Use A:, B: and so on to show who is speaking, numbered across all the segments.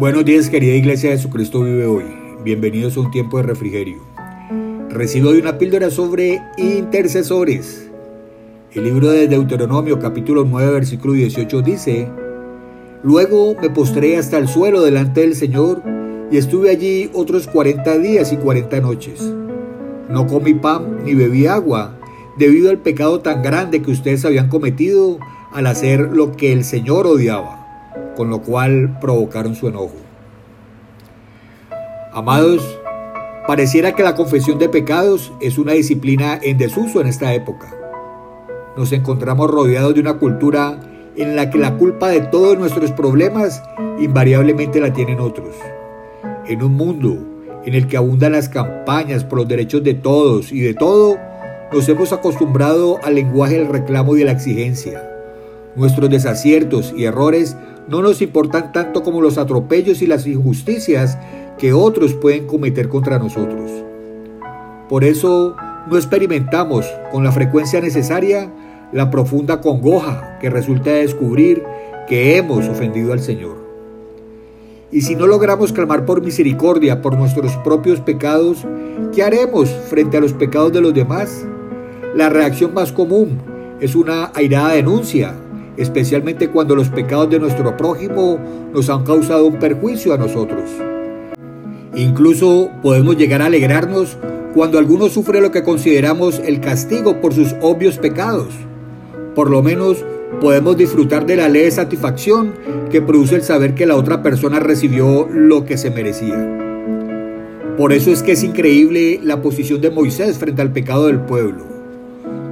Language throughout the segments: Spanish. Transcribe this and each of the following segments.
A: Buenos días querida Iglesia de Jesucristo vive hoy. Bienvenidos a un tiempo de refrigerio. Recibo hoy una píldora sobre intercesores. El libro de Deuteronomio capítulo 9 versículo 18 dice, Luego me postré hasta el suelo delante del Señor y estuve allí otros 40 días y 40 noches. No comí pan ni bebí agua debido al pecado tan grande que ustedes habían cometido al hacer lo que el Señor odiaba con lo cual provocaron su enojo. Amados, pareciera que la confesión de pecados es una disciplina en desuso en esta época. Nos encontramos rodeados de una cultura en la que la culpa de todos nuestros problemas invariablemente la tienen otros. En un mundo en el que abundan las campañas por los derechos de todos y de todo, nos hemos acostumbrado al lenguaje del reclamo y de la exigencia. Nuestros desaciertos y errores no nos importan tanto como los atropellos y las injusticias que otros pueden cometer contra nosotros. Por eso no experimentamos con la frecuencia necesaria la profunda congoja que resulta de descubrir que hemos ofendido al Señor. Y si no logramos clamar por misericordia por nuestros propios pecados, ¿qué haremos frente a los pecados de los demás? La reacción más común es una airada denuncia especialmente cuando los pecados de nuestro prójimo nos han causado un perjuicio a nosotros. Incluso podemos llegar a alegrarnos cuando alguno sufre lo que consideramos el castigo por sus obvios pecados. Por lo menos podemos disfrutar de la ley de satisfacción que produce el saber que la otra persona recibió lo que se merecía. Por eso es que es increíble la posición de Moisés frente al pecado del pueblo.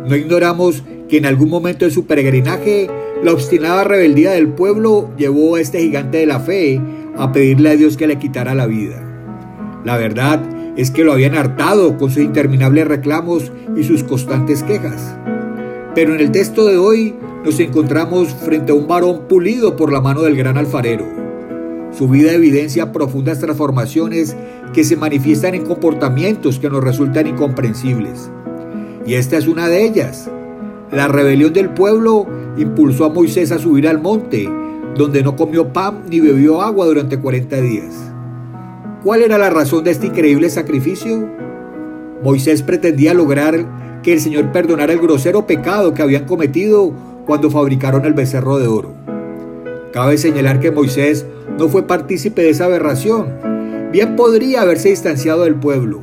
A: No ignoramos que en algún momento de su peregrinaje la obstinada rebeldía del pueblo llevó a este gigante de la fe a pedirle a Dios que le quitara la vida. La verdad es que lo habían hartado con sus interminables reclamos y sus constantes quejas. Pero en el texto de hoy nos encontramos frente a un varón pulido por la mano del gran alfarero. Su vida evidencia profundas transformaciones que se manifiestan en comportamientos que nos resultan incomprensibles. Y esta es una de ellas. La rebelión del pueblo impulsó a Moisés a subir al monte, donde no comió pan ni bebió agua durante 40 días. ¿Cuál era la razón de este increíble sacrificio? Moisés pretendía lograr que el Señor perdonara el grosero pecado que habían cometido cuando fabricaron el becerro de oro. Cabe señalar que Moisés no fue partícipe de esa aberración. Bien podría haberse distanciado del pueblo,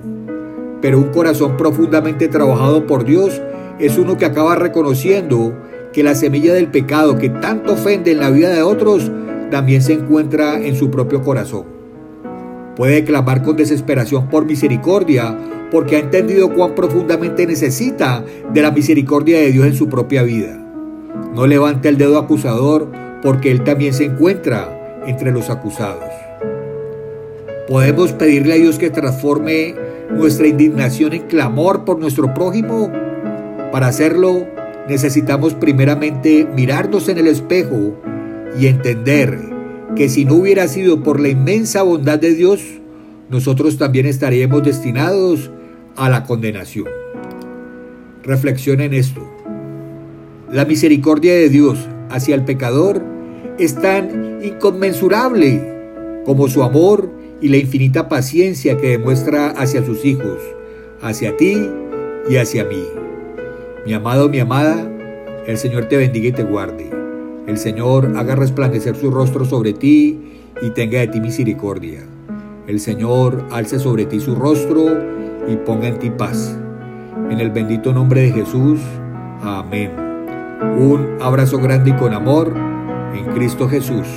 A: pero un corazón profundamente trabajado por Dios es uno que acaba reconociendo que la semilla del pecado que tanto ofende en la vida de otros también se encuentra en su propio corazón. Puede clamar con desesperación por misericordia porque ha entendido cuán profundamente necesita de la misericordia de Dios en su propia vida. No levante el dedo acusador porque él también se encuentra entre los acusados. ¿Podemos pedirle a Dios que transforme nuestra indignación en clamor por nuestro prójimo? Para hacerlo, necesitamos primeramente mirarnos en el espejo y entender que si no hubiera sido por la inmensa bondad de Dios, nosotros también estaríamos destinados a la condenación. Reflexiona en esto. La misericordia de Dios hacia el pecador es tan inconmensurable como su amor y la infinita paciencia que demuestra hacia sus hijos, hacia ti y hacia mí. Mi amado, mi amada, el Señor te bendiga y te guarde. El Señor haga resplandecer su rostro sobre ti y tenga de ti misericordia. El Señor alce sobre ti su rostro y ponga en ti paz. En el bendito nombre de Jesús. Amén. Un abrazo grande y con amor en Cristo Jesús.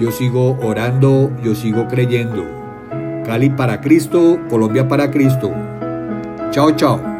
A: Yo sigo orando, yo sigo creyendo. Cali para Cristo, Colombia para Cristo. Chao, chao.